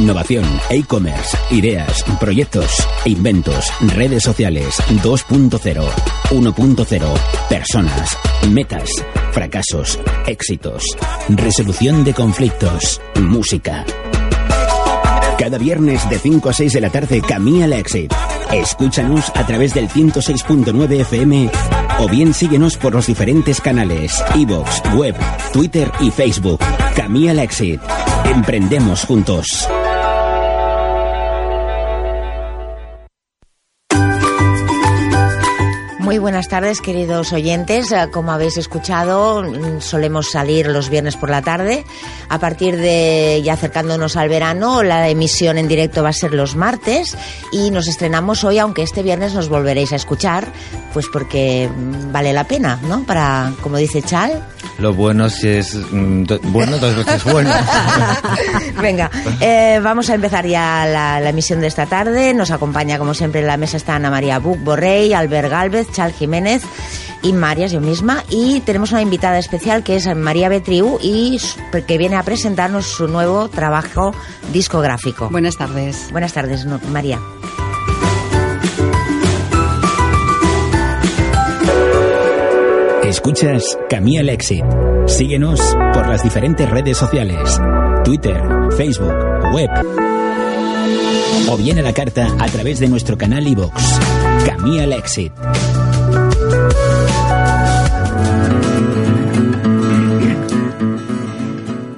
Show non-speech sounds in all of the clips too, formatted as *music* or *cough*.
Innovación, e-commerce, ideas, proyectos, inventos, redes sociales 2.0, 1.0, personas, metas, fracasos, éxitos, resolución de conflictos, música. Cada viernes de 5 a 6 de la tarde el Exit. Escúchanos a través del 106.9 FM o bien síguenos por los diferentes canales iVoox, web, Twitter y Facebook. El Exit. Emprendemos juntos. Muy buenas tardes, queridos oyentes. Eh, como habéis escuchado, mm, solemos salir los viernes por la tarde. A partir de ya acercándonos al verano, la emisión en directo va a ser los martes y nos estrenamos hoy, aunque este viernes nos volveréis a escuchar, pues porque mm, vale la pena, ¿no? Para, como dice Chal. Lo bueno si es mm, do- bueno, dos veces bueno. *laughs* Venga, eh, vamos a empezar ya la, la emisión de esta tarde. Nos acompaña, como siempre, en la mesa está Ana María Buc Borrell, Albert Galvez, Jiménez y Marias, yo misma. Y tenemos una invitada especial que es María Betriu y que viene a presentarnos su nuevo trabajo discográfico. Buenas tardes. Buenas tardes, María. Escuchas Camilla el Exit. Síguenos por las diferentes redes sociales. Twitter, Facebook, web. O bien a la carta a través de nuestro canal iVox. Camilla el Exit.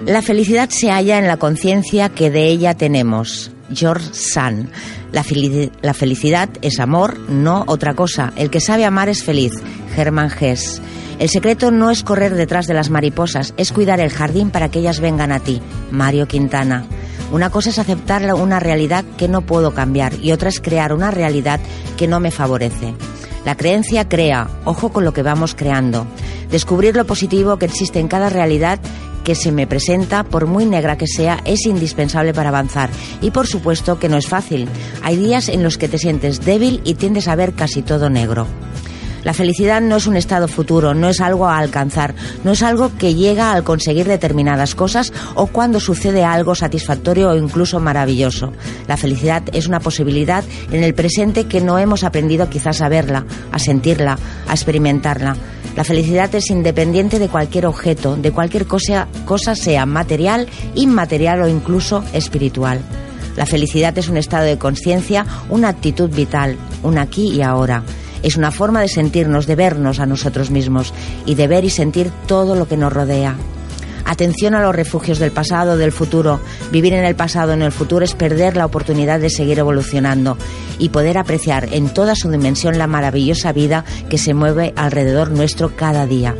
La felicidad se halla en la conciencia que de ella tenemos. George Sand. La, felici- la felicidad es amor, no otra cosa. El que sabe amar es feliz. Hermann Hesse. El secreto no es correr detrás de las mariposas, es cuidar el jardín para que ellas vengan a ti. Mario Quintana. Una cosa es aceptar una realidad que no puedo cambiar y otra es crear una realidad que no me favorece. La creencia crea, ojo con lo que vamos creando. Descubrir lo positivo que existe en cada realidad que se me presenta, por muy negra que sea, es indispensable para avanzar. Y por supuesto que no es fácil. Hay días en los que te sientes débil y tiendes a ver casi todo negro. La felicidad no es un estado futuro, no es algo a alcanzar, no es algo que llega al conseguir determinadas cosas o cuando sucede algo satisfactorio o incluso maravilloso. La felicidad es una posibilidad en el presente que no hemos aprendido quizás a verla, a sentirla, a experimentarla. La felicidad es independiente de cualquier objeto, de cualquier cosa, cosa sea material, inmaterial o incluso espiritual. La felicidad es un estado de conciencia, una actitud vital, un aquí y ahora. Es una forma de sentirnos, de vernos a nosotros mismos y de ver y sentir todo lo que nos rodea. Atención a los refugios del pasado, del futuro. Vivir en el pasado, en el futuro, es perder la oportunidad de seguir evolucionando y poder apreciar en toda su dimensión la maravillosa vida que se mueve alrededor nuestro cada día.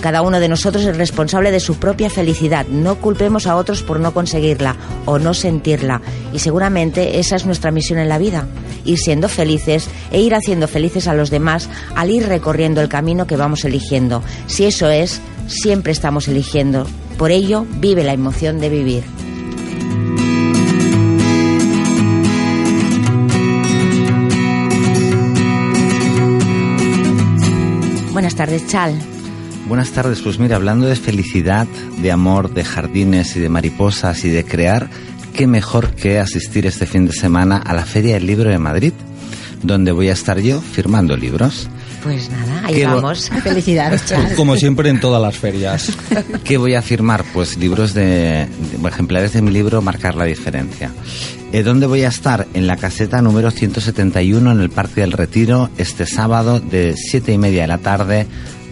Cada uno de nosotros es responsable de su propia felicidad. No culpemos a otros por no conseguirla o no sentirla. Y seguramente esa es nuestra misión en la vida. Ir siendo felices e ir haciendo felices a los demás al ir recorriendo el camino que vamos eligiendo. Si eso es, siempre estamos eligiendo. Por ello, vive la emoción de vivir. Buenas tardes, Chal. Buenas tardes, pues mira, hablando de felicidad, de amor, de jardines y de mariposas y de crear, qué mejor que asistir este fin de semana a la Feria del Libro de Madrid, donde voy a estar yo firmando libros. Pues nada, ahí vamos. *laughs* Felicidades, Chal. Como siempre en todas las ferias. *laughs* ¿Qué voy a firmar? Pues libros de, de- ejemplares de mi libro Marcar la diferencia. Eh, ¿Dónde voy a estar? En la caseta número 171 en el Parque del Retiro este sábado de siete y media de la tarde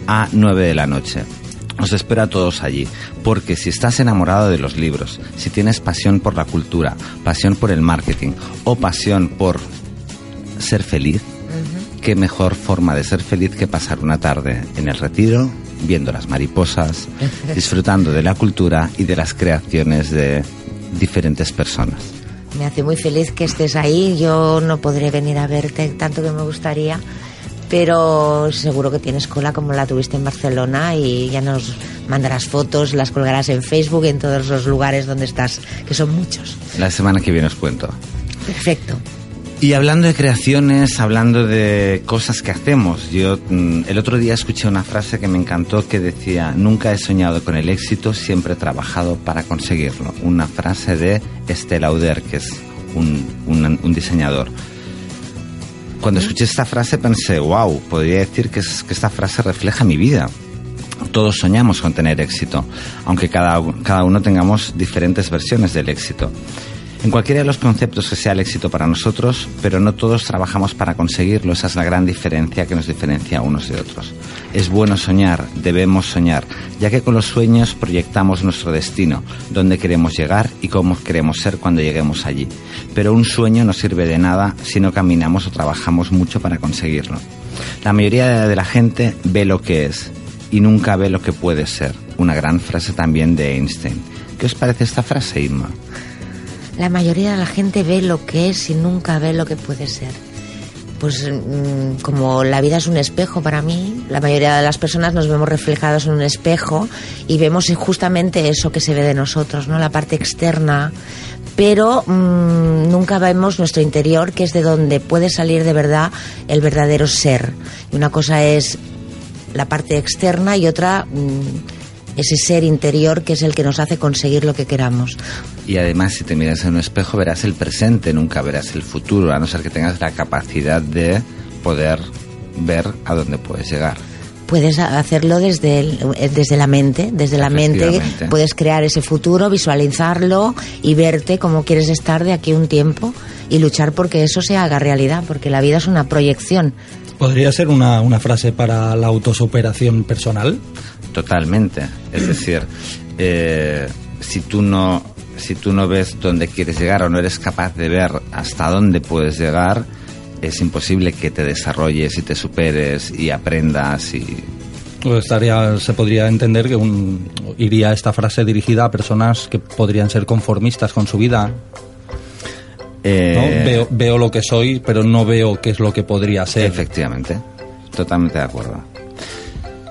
a 9 de la noche. Os espero a todos allí, porque si estás enamorado de los libros, si tienes pasión por la cultura, pasión por el marketing o pasión por ser feliz, qué mejor forma de ser feliz que pasar una tarde en el retiro, viendo las mariposas, *laughs* disfrutando de la cultura y de las creaciones de diferentes personas. Me hace muy feliz que estés ahí. Yo no podré venir a verte tanto que me gustaría, pero seguro que tienes cola como la tuviste en Barcelona y ya nos mandarás fotos, las colgarás en Facebook, en todos los lugares donde estás, que son muchos. La semana que viene os cuento. Perfecto. Y hablando de creaciones, hablando de cosas que hacemos, yo mm, el otro día escuché una frase que me encantó que decía, nunca he soñado con el éxito, siempre he trabajado para conseguirlo. Una frase de Estelle Lauder, que es un, un- un diseñador. Cuando escuché esta frase pensé, wow, podría decir que, es- que esta frase refleja mi vida. Todos soñamos con tener éxito, aunque cada, cada uno tengamos diferentes versiones del éxito. En cualquiera de los conceptos que sea el éxito para nosotros, pero no todos trabajamos para conseguirlo. Esa es la gran diferencia que nos diferencia unos de otros. Es bueno soñar, debemos soñar, ya que con los sueños proyectamos nuestro destino, dónde queremos llegar y cómo queremos ser cuando lleguemos allí. Pero un sueño no sirve de nada si no caminamos o trabajamos mucho para conseguirlo. La mayoría de la gente ve lo que es y nunca ve lo que puede ser. Una gran frase también de Einstein. ¿Qué os parece esta frase, Irma? La mayoría de la gente ve lo que es y nunca ve lo que puede ser. Pues mm, como la vida es un espejo para mí, la mayoría de las personas nos vemos reflejados en un espejo y vemos justamente eso que se ve de nosotros, ¿no? La parte externa, pero mm, nunca vemos nuestro interior, que es de donde puede salir de verdad el verdadero ser. Y una cosa es la parte externa y otra mm, ese ser interior que es el que nos hace conseguir lo que queramos. Y además, si te miras en un espejo, verás el presente, nunca verás el futuro, a no ser que tengas la capacidad de poder ver a dónde puedes llegar. Puedes hacerlo desde, el- eh, desde la mente, desde la mente puedes crear ese futuro, visualizarlo y verte cómo quieres estar de aquí a un tiempo y luchar porque eso se haga realidad, porque la vida es una proyección. ¿Podría ser una, una frase para la autosuperación personal? Totalmente. Es decir, eh, si tú no si tú no ves dónde quieres llegar o no eres capaz de ver hasta dónde puedes llegar, es imposible que te desarrolles y te superes y aprendas y estaría, se podría entender que un, iría esta frase dirigida a personas que podrían ser conformistas con su vida. ¿no? eh, Veo, veo lo que soy, pero no veo qué es lo que podría ser. Efectivamente, totalmente de acuerdo.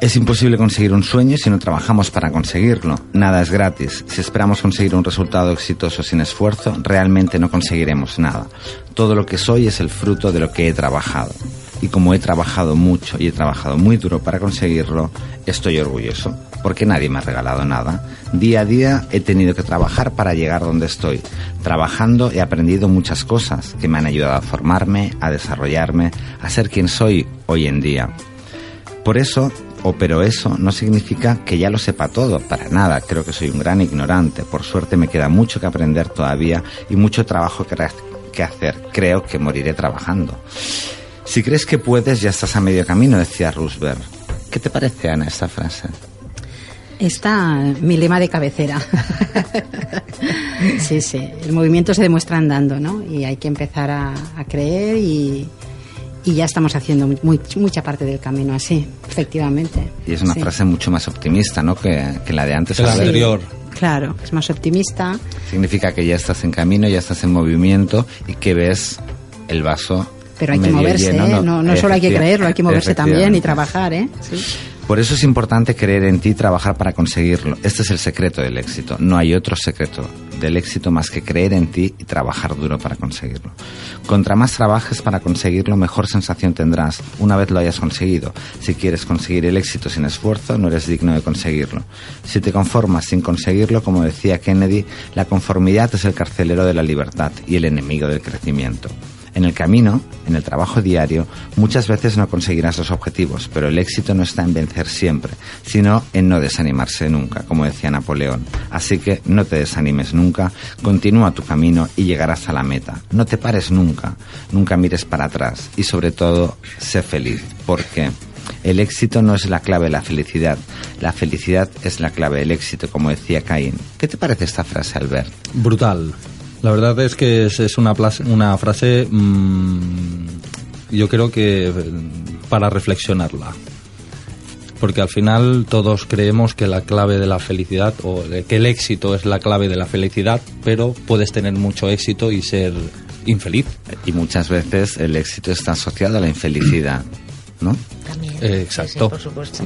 Es imposible conseguir un sueño si no trabajamos para conseguirlo. Nada es gratis. Si esperamos conseguir un resultado exitoso sin esfuerzo, realmente no conseguiremos nada. Todo lo que soy es el fruto de lo que he trabajado. Y como he trabajado mucho y he trabajado muy duro para conseguirlo, estoy orgulloso, porque nadie me ha regalado nada. Día a día he tenido que trabajar para llegar donde estoy. Trabajando he aprendido muchas cosas que me han ayudado a formarme, a desarrollarme, a ser quien soy hoy en día. Por eso, o pero eso no significa que ya lo sepa todo, para nada, creo que soy un gran ignorante, por suerte me queda mucho que aprender todavía y mucho trabajo que, hacer, creo que moriré trabajando. Si crees que puedes, ya estás a medio camino, decía Roosevelt. ¿Qué te parece, Ana, esta frase? Está mi lema de cabecera. *laughs* sí, sí. El movimiento se demuestra andando, ¿no? Y hay que empezar a, a creer y, y ya estamos haciendo muy- mucha parte del camino así, efectivamente. Y es una Sí. frase mucho más optimista, ¿no? Que, que la de antes. El A ver, anterior. Claro, es más optimista. Significa que ya estás en camino, ya estás en movimiento y que ves el vaso. Pero hay que moverse, lleno, ¿eh? No, no solo hay que creerlo, hay que moverse también y trabajar, ¿eh? Sí. Por eso es importante creer en ti y trabajar para conseguirlo. Este es el secreto del éxito. No hay otro secreto del éxito más que creer en ti y trabajar duro para conseguirlo. Contra más trabajes para conseguirlo, mejor sensación tendrás una vez lo hayas conseguido. Si quieres conseguir el éxito sin esfuerzo, no eres digno de conseguirlo. Si te conformas sin conseguirlo, como decía Kennedy, la conformidad es el carcelero de la libertad y el enemigo del crecimiento. En el camino, en el trabajo diario, muchas veces no conseguirás los objetivos, pero el éxito no está en vencer siempre, sino en no desanimarse nunca, como decía Napoleón. Así que no te desanimes nunca, continúa tu camino y llegarás a la meta. No te pares nunca, nunca mires para atrás y sobre todo, sé feliz, porque el éxito no es la clave de la felicidad, la felicidad es la clave del éxito, como decía Caín. ¿Qué te parece esta frase, Albert? Brutal. La verdad es que es, es una, una frase, mm, yo creo que eh, para reflexionarla. Porque al final todos creemos que la clave de la felicidad o que el éxito es la clave de la felicidad, pero puedes tener mucho éxito y ser infeliz. Y muchas veces el éxito está asociado a la infelicidad, ¿no? También. Eh, exacto. Sí, por supuesto.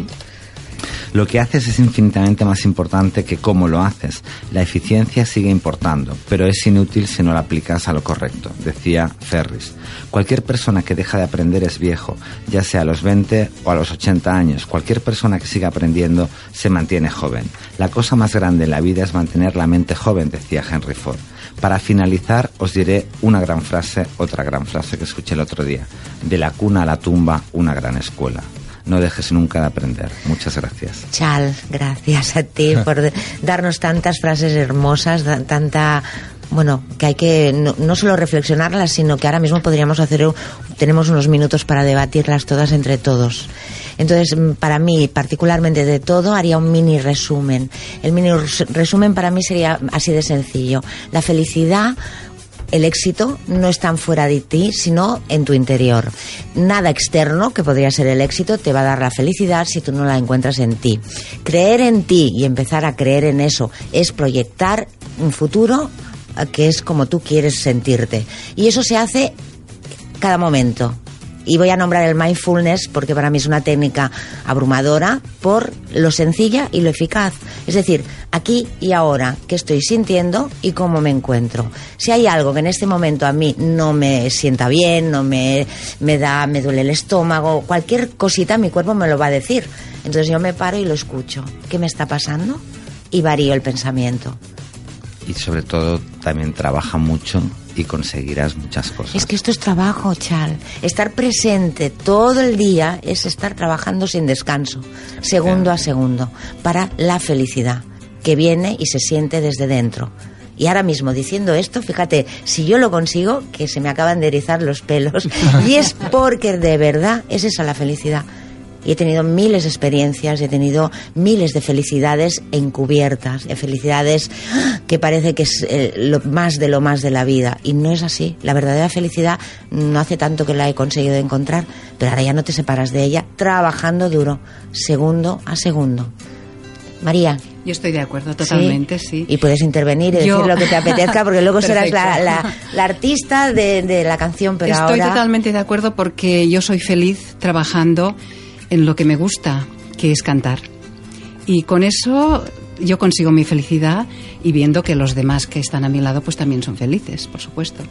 Lo que haces es infinitamente más importante que cómo lo haces. La eficiencia sigue importando, pero es inútil si no la aplicas a lo correcto, decía Ferris. Cualquier persona que deja de aprender es viejo, ya sea a los 20 o a los 80 años. Cualquier persona que siga aprendiendo se mantiene joven. La cosa más grande en la vida es mantener la mente joven, decía Henry Ford. Para finalizar, os diré una gran frase, otra gran frase que escuché el otro día. De la cuna a la tumba, una gran escuela. No dejes nunca de aprender. Muchas gracias. Chal, gracias a ti *laughs* por darnos tantas frases hermosas, tanta bueno, que hay que no, no, solo reflexionarlas, sino que ahora mismo podríamos hacer, tenemos unos minutos para debatirlas todas entre todos. Entonces, para mí, particularmente de todo, haría un mini resumen. El mini resumen para mí sería así de sencillo. La felicidad el éxito no está fuera de ti, sino en tu interior. Nada externo, que podría ser el éxito, te va a dar la felicidad si tú no la encuentras en ti. Creer en ti y empezar a creer en eso es proyectar un futuro que es como tú quieres sentirte. Y eso se hace cada momento. Y voy a nombrar el mindfulness porque para mí es una técnica abrumadora por lo sencilla y lo eficaz. Es decir, aquí y ahora, qué estoy sintiendo y cómo me encuentro. Si hay algo que en este momento a mí no me sienta bien, no me, me da, me duele el estómago, cualquier cosita mi cuerpo me lo va a decir. Entonces yo me paro y lo escucho. ¿Qué me está pasando? Y varío el pensamiento y sobre todo también trabaja mucho y conseguirás muchas cosas. Es que esto es trabajo, Chal. Estar presente todo el día es estar trabajando sin descanso, segundo a segundo, para la felicidad que viene y se siente desde dentro. Y ahora mismo diciendo esto, fíjate, si yo lo consigo, que se me acaban de erizar los pelos, y es *laughs* porque de verdad es esa la felicidad y he tenido miles de experiencias, he tenido miles de felicidades encubiertas, de felicidades que parece que es eh, lo más de lo más de la vida. Y no es así. La verdadera felicidad no hace tanto que la he conseguido encontrar, pero ahora ya no te separas de ella trabajando duro, segundo a segundo. María. Yo estoy de acuerdo, totalmente, sí. Y puedes intervenir y decir lo que te apetezca, porque luego *laughs* serás la, artista de, la canción, pero Estoy totalmente de acuerdo porque yo soy feliz trabajando en lo que me gusta, que es cantar. Y con eso yo consigo mi felicidad y viendo que los demás que están a mi lado pues también son felices, por supuesto.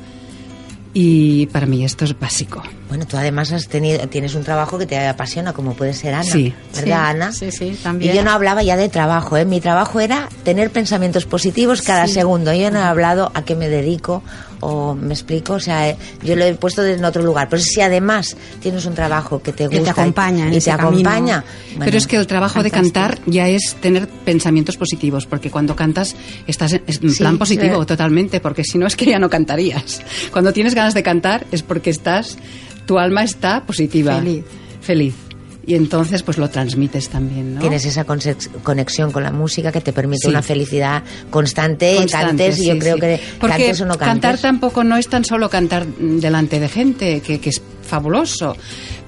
Y para mí esto es básico. Bueno, tú además has tenido, tienes un trabajo que te apasiona, como puede ser Ana. Sí. ¿Verdad, Ana? Sí, sí, también. Y yo no hablaba ya de trabajo, ¿eh? Mi trabajo era tener pensamientos positivos cada segundo. Yo no he hablado a qué me dedico o me explico, o sea, yo lo he puesto en otro lugar. Pero si además tienes un trabajo que te gusta que te acompaña y, te acompaña. Pero es que el trabajo de cantar ya es tener pensamientos positivos, porque cuando cantas estás en, plan positivo totalmente, porque si no es que ya no cantarías. Cuando tienes ganas de cantar es porque estás, tu alma está positiva. Feliz. Feliz y entonces pues lo transmites también, ¿no? Tienes esa conexión con la música que te permite una felicidad constante, cantes y yo creo que cantes o no cantes. cantar tampoco no es tan solo cantar delante de gente, que, que es fabuloso,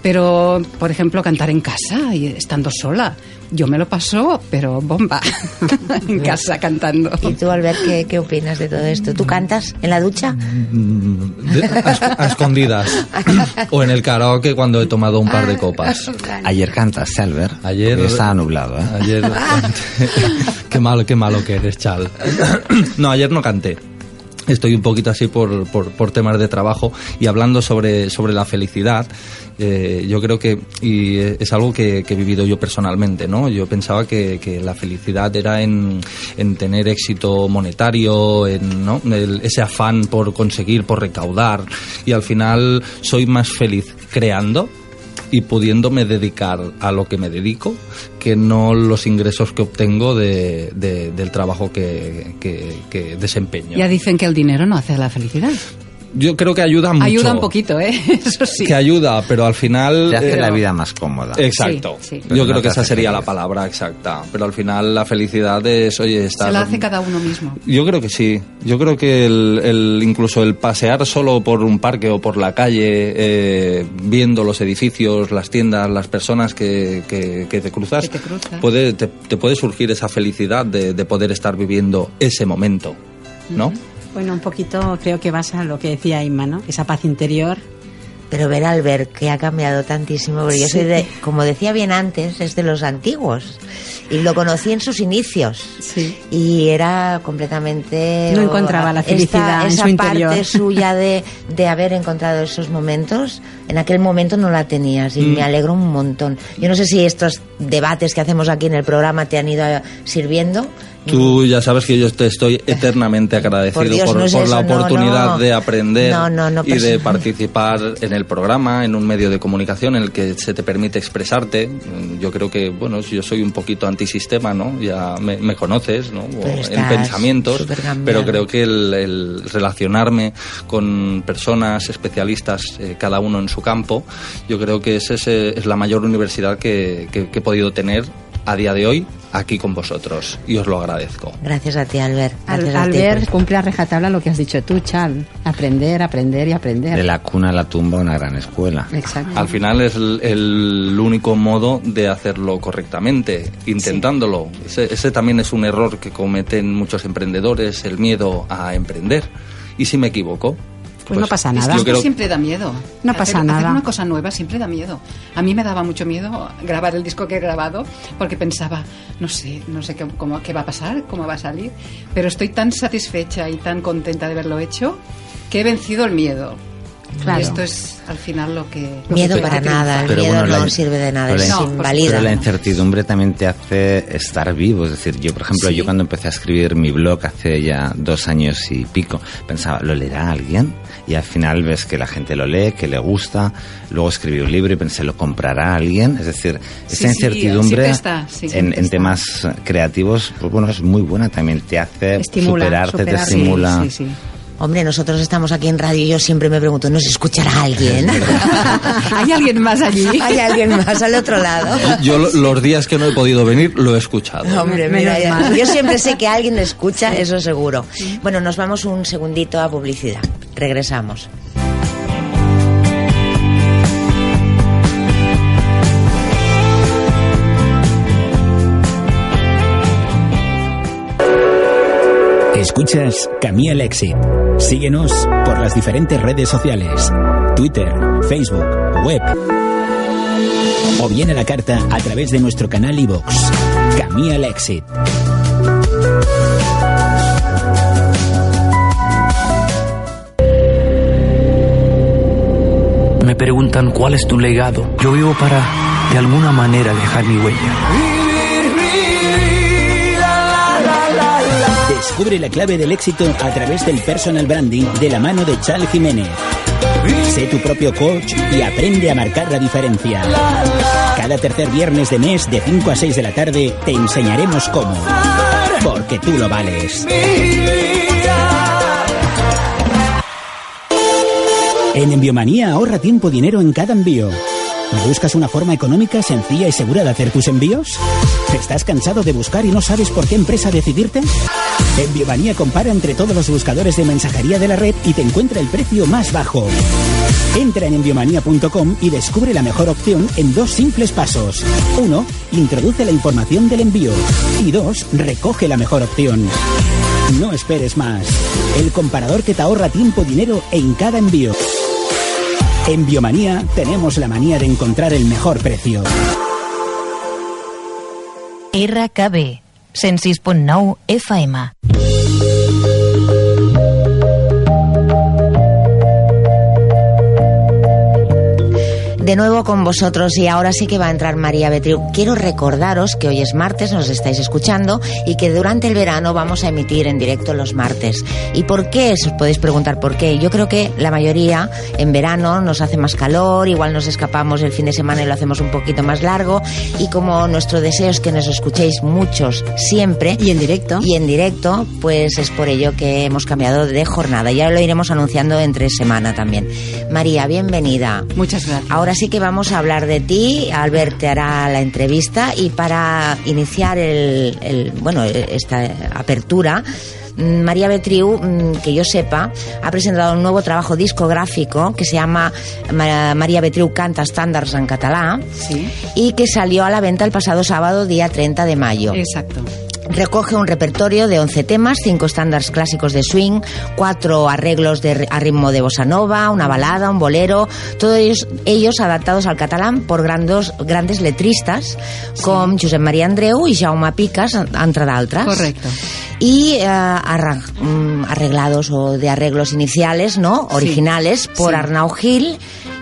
pero por ejemplo cantar en casa y estando sola, yo me lo paso, pero bomba, *laughs* en casa cantando. ¿Y tú, Albert, qué, qué opinas de todo esto? ¿Tú cantas en la ducha? a, escondidas. o en el karaoke cuando he tomado un par de copas. Ayer cantaste, Albert. Ayer... estaba nublado, ¿eh? Ayer... *laughs* *laughs* qué malo, qué malo que eres, Chal. no, ayer no canté estoy un poquito así por, por, temas de trabajo y hablando sobre, sobre la felicidad, eh, yo creo que y es algo que, he vivido yo personalmente, ¿no? Yo pensaba que, que la felicidad era en, en, tener éxito monetario, en ¿no? ese afán por conseguir, por recaudar y al final soy más feliz creando y pudiéndome dedicar a lo que me dedico que no los ingresos que obtengo de, del trabajo que, que, desempeño. Ya dicen que el dinero no hace la felicidad. Yo creo que ayuda mucho. Ayuda un poquito, ¿eh? *laughs* Eso sí. Que ayuda, pero al final... Te hace la eh, vida más cómoda. Exacto. Yo creo que esa sería la palabra exacta. Pero al final la felicidad es, oye, estar... Se la hace cada uno mismo. Yo creo que sí. Yo creo que el, incluso el pasear solo por un parque o por la calle, eh, viendo los edificios, las tiendas, las personas que, que, te cruzas, te, Puede, te, puede surgir esa felicidad de, de poder estar viviendo ese momento, ¿no? Bueno, un poquito creo que vas a lo que decía Inma, ¿no? Esa paz interior. Pero ver al ver que ha cambiado tantísimo, porque yo soy de, como decía bien antes, es de los antiguos. y lo conocí en sus inicios. Sí. Y era completamente... No encontraba la felicidad esta- en esa su interior. parte *laughs* *laughs* suya de, de haber encontrado esos momentos, en aquel momento no la tenías y me alegro un montón. Yo no sé si estos debates que hacemos aquí en el programa te han ido sirviendo. Tú ya sabes que yo te estoy eternamente agradecido Por Dios, por, no es por la eso, oportunidad no. de aprender y de participar en el programa, en un medio de comunicación en el que se te permite expresarte. Yo creo que, bueno, yo soy un poquito antisistema, ¿no? Ya me, me conoces, ¿no? Pero en pensamientos, pero creo que el, el relacionarme con personas especialistas, eh, cada uno en su campo, yo creo que esa es, es la mayor universidad que, que- que he podido tener a día de hoy aquí con vosotros y os lo agradezco. Gracias a ti, Albert. Al, Gracias a ti, Albert cumple a rejatabla lo que has dicho tú, Chal. Aprender, aprender y aprender. De la cuna a la tumba, una gran escuela. Exacto. Al final es el, el único modo de hacerlo correctamente, intentándolo. Ese, ese también es un error que cometen muchos emprendedores, el miedo a emprender. ¿Y si me equivoco? Pues no pasa Es nada. que Yo esto creo- siempre da miedo. No Hacer- pasa Hacer nada. una cosa nueva siempre da miedo. A mí me daba mucho miedo grabar el disco que he grabado porque pensaba, no sé, no sé qué, cómo, qué va a pasar, cómo va a salir, pero estoy tan satisfecha y tan contenta de haberlo hecho que he vencido el miedo. Claro. Y esto es al final lo que... lo Miedo que para nada, el Pero miedo bueno, no la- sirve de nada, es No, invalida. Pero la incertidumbre también te hace estar vivo. Es decir, yo, por ejemplo, Sí. yo cuando empecé a escribir mi blog hace ya dos años y pico, pensaba, ¿lo leerá alguien? Y al final ves que la gente lo lee, que le gusta. Luego escribí un libro y pensé, ¿lo comprará alguien? Es decir, Sí, esa sí, incertidumbre siempre está, sí, en, en temas creativos, pues bueno, es muy buena. También te hace Estimula, superarte, te superar, sí, estimula. Hombre, nosotros estamos aquí en radio y yo siempre me pregunto, ¿nos escuchará alguien? *laughs* ¿Hay alguien más allí? ¿Hay alguien más al otro lado? Yo lo- los días que no he podido venir lo he escuchado. Hombre, Menos mira, ya- mal. yo siempre sé que alguien escucha, eso seguro. Bueno, nos vamos un segundito a publicidad. Regresamos. Escuchas Camí al Exit. Síguenos por las diferentes redes sociales: Twitter, Facebook, web. O bien a la carta a través de nuestro canal iVoox. Camí al Exit. Me preguntan cuál es tu legado. Yo vivo para, de alguna manera, dejar mi huella. Descubre la clave del éxito a través del personal branding de la mano de Chal Jiménez. Sé tu propio coach y aprende a marcar la diferencia. Cada tercer viernes de mes de 5 a 6 de la tarde te enseñaremos cómo. Porque tú lo vales. En Enviomanía ahorra tiempo y dinero en cada envío. ¿Buscas una forma económica, sencilla y segura de hacer tus envíos? ¿Estás cansado de buscar y no sabes por qué empresa decidirte? Enviomanía compara entre todos los buscadores de mensajería de la red y te encuentra el precio más bajo. Entra en enviomanía.com y descubre la mejor opción en dos simples pasos. Uno, Introduce la información del envío. Y dos, Recoge la mejor opción. No esperes más. El comparador que te ahorra tiempo dinero en cada envío. En Biomanía tenemos la manía de encontrar el mejor precio. RKB 106.9 FM. De nuevo con vosotros y ahora sí que va a entrar María Betriu. Quiero recordaros que hoy es martes, nos estáis escuchando y que durante el verano vamos a emitir en directo los martes. ¿Y por qué? Os podéis preguntar por qué. Yo creo que la mayoría en verano nos hace más calor, igual nos escapamos el fin de semana y lo hacemos un poquito más largo y como nuestro deseo es que nos escuchéis muchos siempre Y en directo. y en directo, pues es por ello que hemos cambiado de jornada. Ya lo iremos anunciando entre semana también. María, bienvenida. Muchas gracias. Ahora sí que vamos a hablar de ti. Albert te hará la entrevista y para iniciar el, el- bueno esta apertura. mm, María Betriu, mm, que yo sepa, ha presentado un nuevo trabajo discográfico que se llama Ma- María Betriu canta estándares en catalán Sí, y que salió a la venta el pasado sábado, día 30 de mayo. exacto. Recoge un repertorio de 11 temas, 5 estándares clásicos de swing, 4 arreglos de, a ritmo de bossa nova, una balada, un bolero, todos ellos, ellos adaptados al catalán por grandes, grandes letristas com Josep Maria Andreu i Jaume Picas, entre d'altres. Correcto. Y eh, mm, arreglados o de arreglos iniciales, ¿no? Originales por sí. Arnau Gil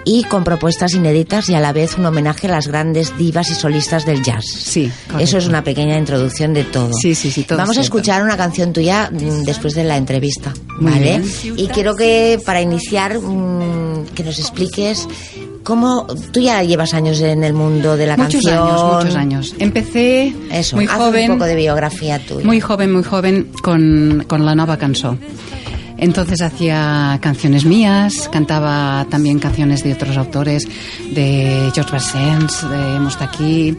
y con propuestas inéditas y a la vez un homenaje a las grandes divas y solistas del jazz. Sí, correcto. Eso es una pequeña introducción de todo. Sí, sí, sí, todo Vamos a escuchar una canción tuya mm, después de la entrevista, ¿vale? Y quiero que para iniciar mm, que nos expliques cómo tú ya llevas años en el mundo de la Muchos canción. años, muchos años. Empecé Eso, muy haz joven. un poco de biografía tuya. Muy joven, muy joven con, con la nova cançó. Entonces hacía canciones mías, cantaba también canciones de otros autores, de George Brassens, de Mostaquí,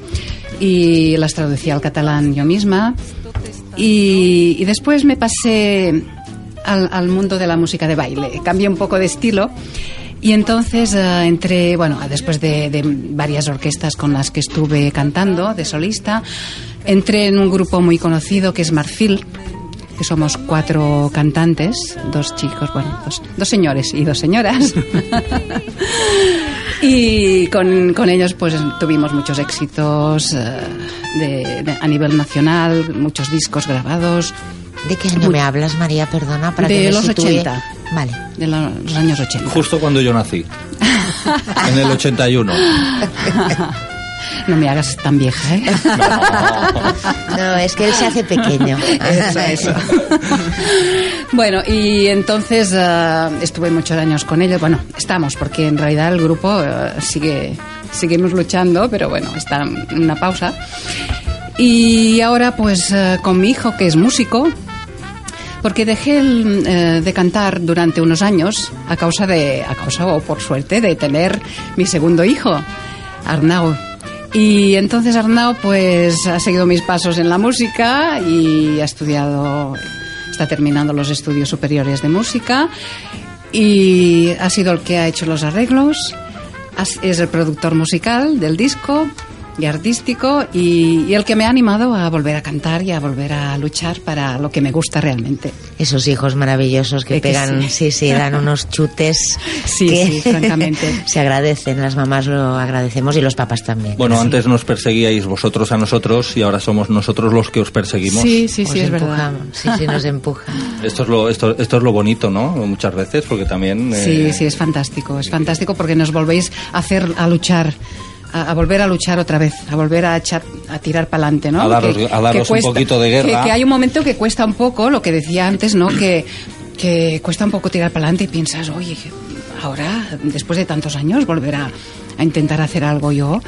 y las traducía al catalán yo misma. Y, después me pasé al, mundo de la música de baile. Cambié un poco de estilo. Y entonces eh, entré, bueno, después de, de varias orquestas con las que estuve cantando de solista, entré en un grupo muy conocido que es Marfil, que somos cuatro cantantes, dos chicos, bueno, dos, dos señores y dos señoras. *laughs* y con, con ellos pues tuvimos muchos éxitos eh, de- de- a nivel nacional, muchos discos grabados ¿De qué año me hablas, María? Perdona, para De que me los sitúe. 80. Vale. de la- los años 80. Justo cuando yo nací. en el *laughs* 81. *laughs* No me hagas tan vieja, ¿eh? *laughs* No, es que él se hace pequeño. Eso, eso. bueno, y entonces eh, estuve muchos años con ellos. Bueno, estamos, porque en realidad el grupo eh, sigue, seguimos luchando, pero bueno, está en una pausa. Y ahora, pues, eh, con mi hijo, que es músico, porque dejé el, eh, de cantar durante unos años a causa de, a causa o por suerte, de tener mi segundo hijo, Arnau. Y entonces Arnau pues ha seguido mis pasos en la música y ha estudiado, está terminando los estudios superiores de música y ha sido el que ha hecho los arreglos, es el productor musical del disco y artístico y, y el que me ha animado a volver a cantar y a volver a luchar para lo que me gusta realmente. Esos hijos maravillosos que Es que pegan, sí. sí. sí, dan unos chutes. *laughs* Sí, que sí, francamente. *laughs* se agradecen, las mamás lo agradecemos y los papás también. Bueno, Sí. antes nos perseguíais vosotros a nosotros y ahora somos nosotros los que os perseguimos. Sí, sí, Os sí, es verdad. Sí, sí, nos *laughs* empujan. Esto es lo esto, esto es lo bonito, ¿no? Muchas veces porque también Sí, eh, sí, es fantástico, es fantástico porque nos volvéis a hacer a luchar. A, a volver a luchar otra vez, a volver a echar, a tirar para adelante, ¿no? A daros- a daros un poquito de guerra. Que, que hay un momento que cuesta un poco, lo que decía antes, ¿no? Que, que cuesta un poco tirar para adelante y piensas, oye, ahora, después de tantos años, volver a, a intentar hacer algo yo.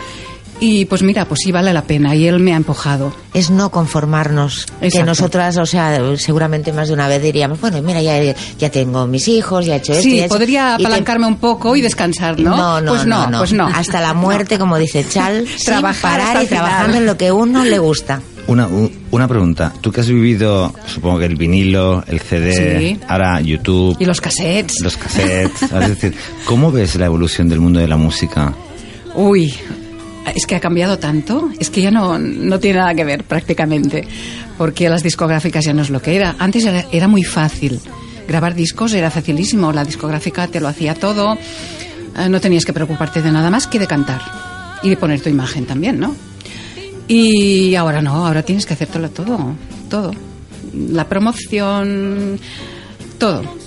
Y pues mira, pues sí vale la pena y él me ha empujado. Es no conformarnos. Que nosotras, o sea, seguramente más de una vez diríamos, bueno, mira, ya, ya tengo mis hijos, ya he hecho esto. Sí, ya he hecho- podría y te- apalancarme un poco y descansar, ¿no? No, no, pues no, no, pues no. Hasta la *laughs* muerte, como dice Chal, *laughs* sin Trabajar parar y trabajando en lo que uno le gusta. Una, una pregunta. Tú que has vivido, supongo que el vinilo, el CD, Sí. ahora YouTube, Y los cassettes. los cassettes. es decir, ¿cómo ves la evolución del mundo de la música? Uy, es que ha cambiado tanto, es que ya no, no tiene nada que ver prácticamente, porque las discográficas ya no es lo que era. Antes era, era muy fácil, grabar discos era facilísimo, la discográfica te lo hacía todo, eh, no tenías que preocuparte de nada más que de cantar y de poner tu imagen también, ¿no? Y ahora no, ahora tienes que hacértelo todo, todo. La promoción, todo.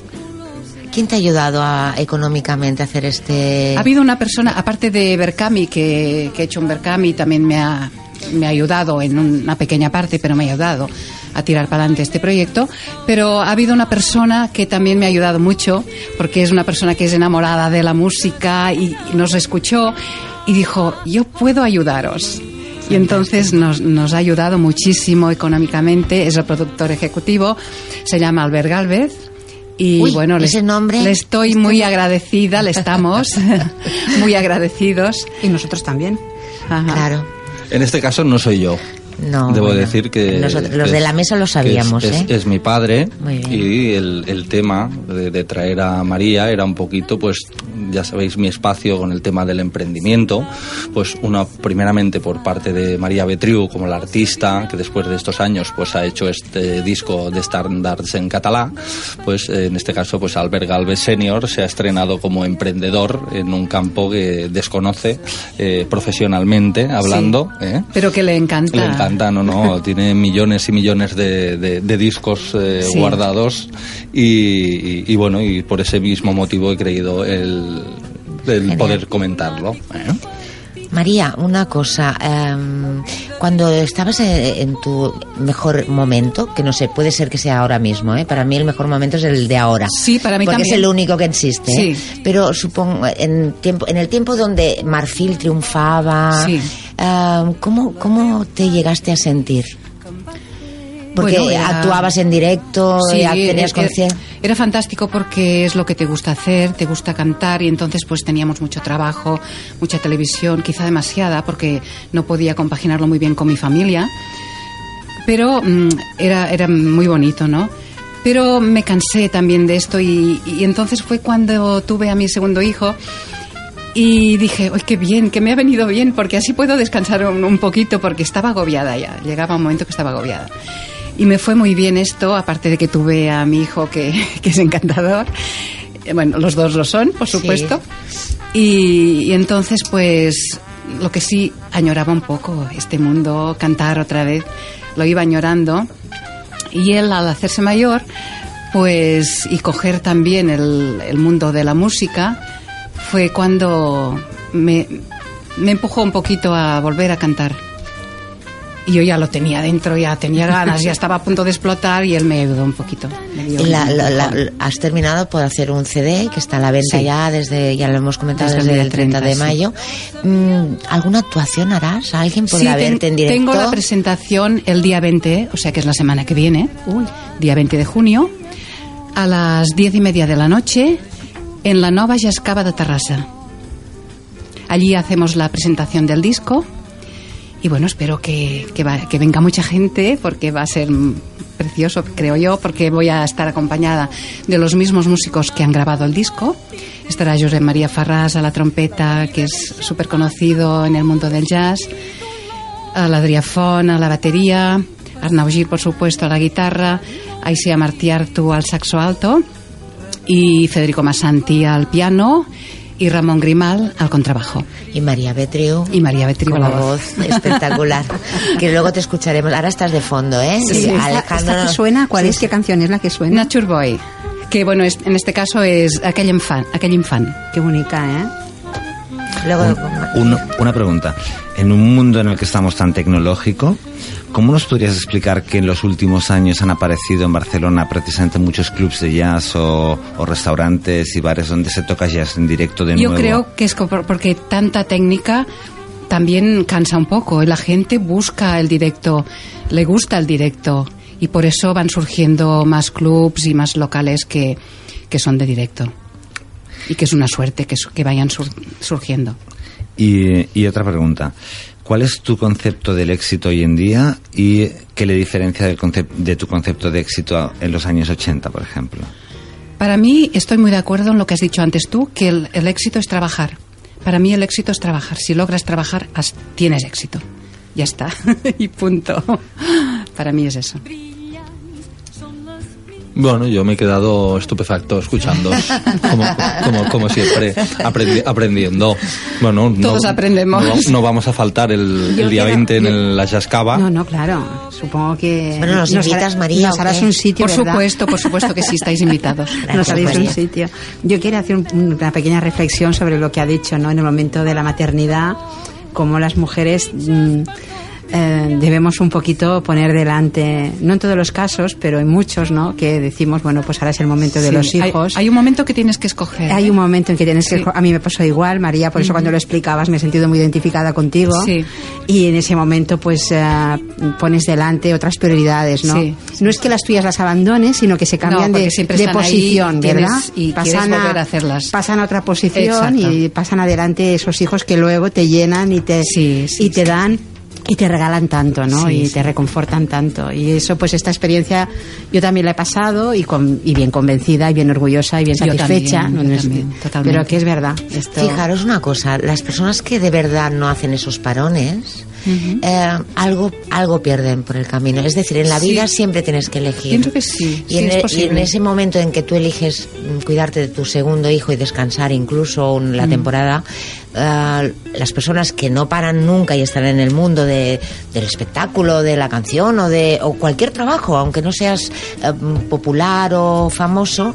¿Quién te ha ayudado a- económicamente a hacer este...? Ha habido una persona, aparte de Berkami, que, que he hecho un Berkami, también me ha, me ha ayudado en una pequeña parte, pero me ha ayudado a tirar para adelante este proyecto. Pero ha habido una persona que también me ha ayudado mucho, porque es una persona que es enamorada de la música y, y nos escuchó y dijo, yo puedo ayudaros. Y entonces nos, nos ha ayudado muchísimo económicamente, es el productor ejecutivo, se llama Albert Galvez. Y Uy, bueno, le- nombre. le estoy muy agradecida, le estamos *laughs* *laughs* muy agradecidos. Y nosotros también. Ajá. Claro. En este caso no soy yo. No, Debo bueno, decir que... nosotros- los que de es- la mesa lo es- sabíamos, es, ¿eh? es mi padre Muy bien. y el, el tema de, de traer a María era un poquito, pues, ya sabéis, mi espacio con el tema del emprendimiento. Pues, una, primeramente por parte de María Betriu, como la artista, que después de estos años, pues, ha hecho este disco de estándares en catalá. Pues, en este caso, pues, Albert Galvez Senior se ha estrenado como emprendedor en un campo que desconoce eh, profesionalmente, hablando. ¿eh? Pero que le encanta. Le encanta, no, no, *laughs* tiene millones y millones de, de- de discos eh, Sí. guardados y, y- y bueno, y por ese mismo motivo he creído el, poder comentarlo. ¿eh? María, una cosa. em, cuando estabas en, en tu mejor momento, que no sé, puede ser que sea ahora mismo, ¿eh? para mí el mejor momento es el de ahora. Sí, para mí porque también. es el único que existe. ¿eh? Pero supongo, en, tiempo, en el tiempo donde Marfil triunfaba, Sí. ¿Cómo, ¿cómo te llegaste a sentir? Porque Bueno, era- actuabas en directo, Sí, ya tenías conciencia. Era fantástico porque es lo que te gusta hacer, te gusta cantar y entonces pues teníamos mucho trabajo, mucha televisión, quizá demasiada porque no podía compaginarlo muy bien con mi familia, pero mm, era, era muy bonito, ¿no? Pero me cansé también de esto y, y entonces fue cuando tuve a mi segundo hijo y dije, ¡ay, qué bien! Que me ha venido bien porque así puedo descansar un, un poquito porque estaba agobiada ya. Llegaba un momento que estaba agobiada. Y me fue muy bien esto, aparte de que tuve a mi hijo que, *laughs* que es encantador. Eh, Bueno, los dos lo son, por Sí. supuesto. Y, y entonces, pues, lo que sí añoraba un poco, este mundo, cantar otra vez, lo iba añorando. Y él, al hacerse mayor, pues, y coger también el, el mundo de la música, fue cuando me, me empujó un poquito a volver a cantar. Y yo ya lo tenía dentro, ya tenía ganas, ya estaba a punto de explotar y él me ayudó un poquito. Y la- has terminado por hacer un CD que está a la venta Sí. ya desde, ya lo hemos comentado, Desde el desde, día el 30 de 30, sí. mayo. Mm, ¿Alguna actuación harás? ¿Alguien podrá Sí, ten- verte en directo? Tengo la presentación el día 20, o sea que es la semana que viene, día 20 de junio, a las 10 y media de la noche, en la Nova Jascava de Terrassa. Allí hacemos la presentación del disco y bueno, espero que, que, venga mucha gente porque va a ser precioso, creo yo, porque voy a estar acompañada de los mismos músicos que han grabado el disco. Estará José María Farrás a la trompeta, que es súper conocido en el mundo del jazz, a l'Adrià Font a la batería, Arnau Gil, por supuesto, a la guitarra, Aisia Martí Artu al saxo alto y Federico Massanti al piano y Ramón Grimal al contrabajo. Y María Betriu. Y María Betriu la voz. voz espectacular. *laughs* que luego te escucharemos. Ahora estás de fondo, ¿eh? Sí, Y esta- Alejandro esta que suena, ¿cuál Sí, es? ¿Qué canción es la que suena? Nature Boy, que bueno, es- en este caso es aquell infant. Aquell infant. Qué bonita, ¿eh? Luego, Un- una pregunta. En un mundo en el que estamos tan tecnológico, ¿cómo nos podrías explicar que en los últimos años han aparecido en Barcelona precisamente muchos clubs de jazz o, o restaurantes y bares donde se toca jazz en directo de Yo nuevo? creo que es porque tanta técnica también cansa un poco. La gente busca el directo, le gusta el directo y por eso van surgiendo más clubs y más locales que, que son de directo. Y que es una suerte que, que vayan sur- surgiendo. Y, y otra pregunta. ¿Cuál es tu concepto del éxito hoy en día y qué le diferencia del de tu concepto de éxito en los años 80, por ejemplo? Para mí, estoy muy de acuerdo en lo que has dicho antes tú, que el, éxito es trabajar. Para mí el éxito es trabajar. Si logras trabajar, tienes éxito. Ya está. *laughs* y punto. Para mí es eso. Bueno, yo me he quedado estupefacto escuchando, como, como, como siempre, aprendi- aprendiendo. Bueno, no- Todos aprendemos. No, no vamos a faltar el, día quiero- 20 en yo- el- la Jascava. No, no, claro. Supongo que. Bueno, nos invitas, María, Nos ¿o harás un sitio. Por ¿verdad? supuesto, por supuesto que sí, estáis invitados. *laughs* nos haréis un sitio. Yo quiero hacer un- una pequeña reflexión sobre lo que ha dicho, ¿no? En el momento de la maternidad, cómo las mujeres mm, eh, debemos un poquito poner delante, no en todos los casos, pero en muchos, ¿no? Que decimos, bueno, pues ahora es el momento de los hijos. Hay, un momento que tienes que escoger. Hay un momento en que tienes que... Sí. A mí me pasó igual, María, por eso cuando lo explicabas me he sentido muy identificada contigo. Sí. Y en ese momento, pues, eh, pones delante otras prioridades, ¿no? Sí. No es que las tuyas las abandones, sino que se cambian de, ahí, posición, tienes- ¿verdad? y quieres volver a hacerlas. Pasan a otra posición Exacto. y pasan adelante esos hijos que luego te llenan y te, y te dan y te regalan tanto, ¿no? Sí, y sí. te reconfortan tanto. Y eso, pues esta experiencia yo también la he pasado y, con, y bien convencida y bien orgorgullosa y bien Yo satisfecha. también, yo No es- también, totalmente. Pero que es verdad. Esto, Fijaros una cosa, las personas que de verdad no hacen esos parones, eh, algo, algo pierden por el camino. Es decir, en la Sí. vida siempre tienes que elegir. Pienso que sí, Y, sí, en, es e- y posible. en ese momento en que tú eliges mm, cuidarte de tu segundo hijo y descansar incluso en la temporada, eh, las personas que no paran nunca y están en el mundo de, del espectáculo, de la canción o de o cualquier trabajo, aunque no seas eh, popular o famoso,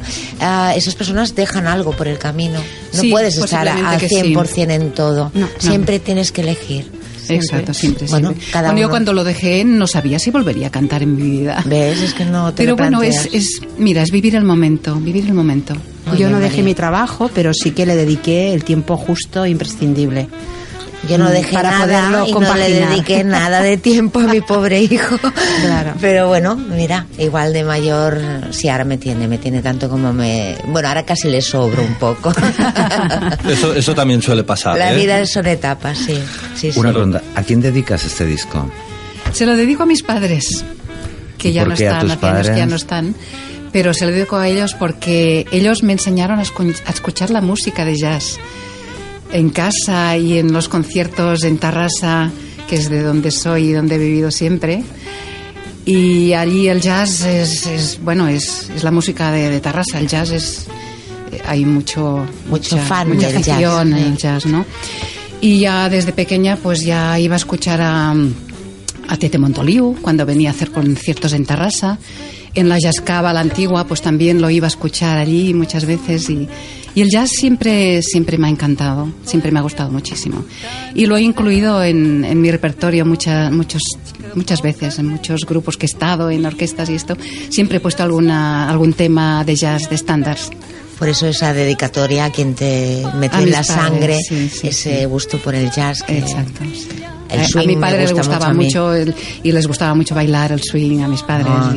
esas personas dejan algo por el camino. No Sí, puedes estar al que sí. 100% en todo. No, no. Siempre tienes que elegir. Exacto, siempre, Bueno, siempre. cada Bueno, yo uno- cuando lo dejé no sabía si volvería a cantar en mi vida. ¿Ves? Es que no te Pero lo bueno, es, es, mira, es vivir el momento, vivir el momento. Muy yo bien, no dejé María. mi trabajo, pero sí que le dediqué el tiempo justo e imprescindible. Yo no Mm, dejé para nada poderlo y no le dediqué nada de tiempo a mi *laughs* pobre hijo. Claro. Pero bueno, mira, igual de mayor, sí, ahora me tiene, me tiene tanto como me... Bueno, ahora casi le sobro un poco. *laughs* Eso, eso también suele pasar. La ¿eh? vida son etapas, sí. sí, sí. Una ronda. ¿A quién dedicas este disco? Se lo dedico a mis padres, que ¿Y ya no están, que ya no están. Pero se lo dedico a ellos porque ellos me enseñaron a escuchar la música de jazz en casa y en los conciertos en Tarrasa, que es de donde soy y donde he vivido siempre. Y allí el jazz es, es, bueno, es, es la música de, de Tarrasa. El jazz es, eh, hay mucho, Mucho mucha, fan mucha del jazz, en el jazz, ¿no? Y ya desde pequeña pues ya iba a escuchar a, a Tete Montoliu cuando venía a hacer conciertos en Tarrasa. En la Jazz Cava, la antigua, pues también lo iba a escuchar allí muchas veces y, y el jazz siempre, siempre me ha encantado, siempre me ha gustado muchísimo. Y lo he incluido en, en mi repertorio muchas, muchos, muchas veces, en muchos grupos que he estado, en orquestas y esto. Siempre he puesto alguna, algún tema de jazz, de estándares. Por eso esa dedicatoria a quien te metió en la padres, sangre sí, sí, ese sí. gusto por el jazz. que- Exacto. Sí. El A- swing a mi padre le gusta gustaba mucho mucho, el- y les gustaba mucho bailar el swing a mis padres Ah.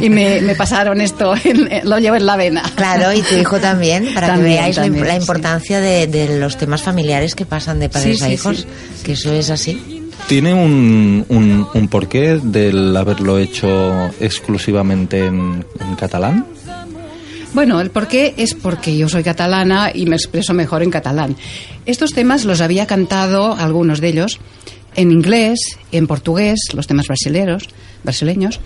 y, *laughs* y me, me pasaron esto, en- lo llevo en la vena. Claro, y tu hijo también, para También, que veáis la, también, la sí. importancia de, de los temas familiares que pasan de padres Sí, a sí, hijos, sí. que eso es así. ¿Tiene un, un, un porqué del haberlo hecho exclusivamente en, en catalán? Bueno, el porqué es porque yo soy catalana y me expreso mejor en catalán. Estos temas los había cantado, algunos de ellos, en inglés, en portugués, los temas brasileños, brasileños.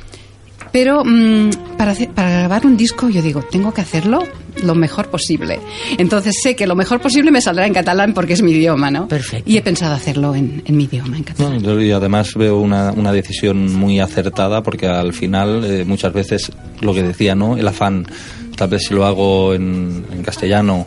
Pero mm, para, hacer- para grabar un disco yo digo, tengo que hacerlo lo mejor posible. Entonces sé que lo mejor posible me saldrá en catalán porque es mi idioma, ¿no? Perfecto. Y he pensado hacerlo en, en mi idioma, en catalán. No, y además veo una, una decisión muy acertada porque al final eh, muchas veces lo que decía, ¿no? El afán, tal vez si lo hago en, en castellano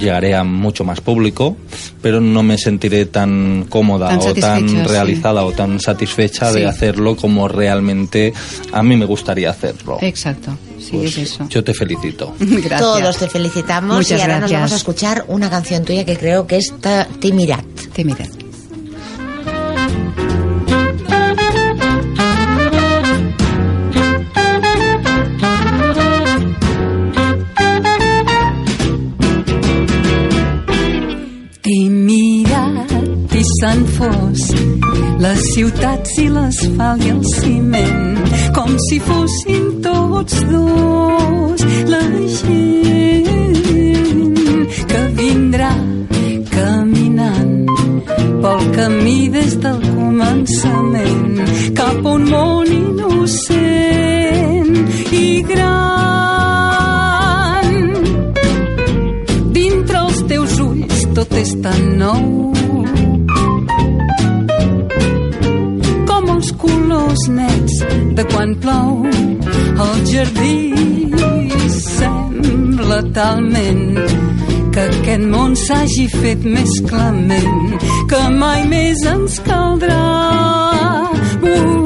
llegaré a mucho más público, pero no me sentiré tan cómoda Tan o tan sí. realizada o tan satisfecha Sí. de hacerlo como realmente a mí me gustaría hacerlo. Exacto, sí, Pues es eso. Yo te felicito. *laughs* Gracias. Todos te felicitamos Muchas y ahora nos vamos a escuchar una canción tuya que creo que es Ta- Timirat. Fos les ciutats i l'asfalt i el ciment com si fossin tots dos la gent que vindrà caminant pel camí des del començament cap a un món innocent i gran. Dintre els teus ulls tot és tan nou de quan plou el jardí sembla talment que aquest món s'hagi fet més clement que mai més ens caldrà morir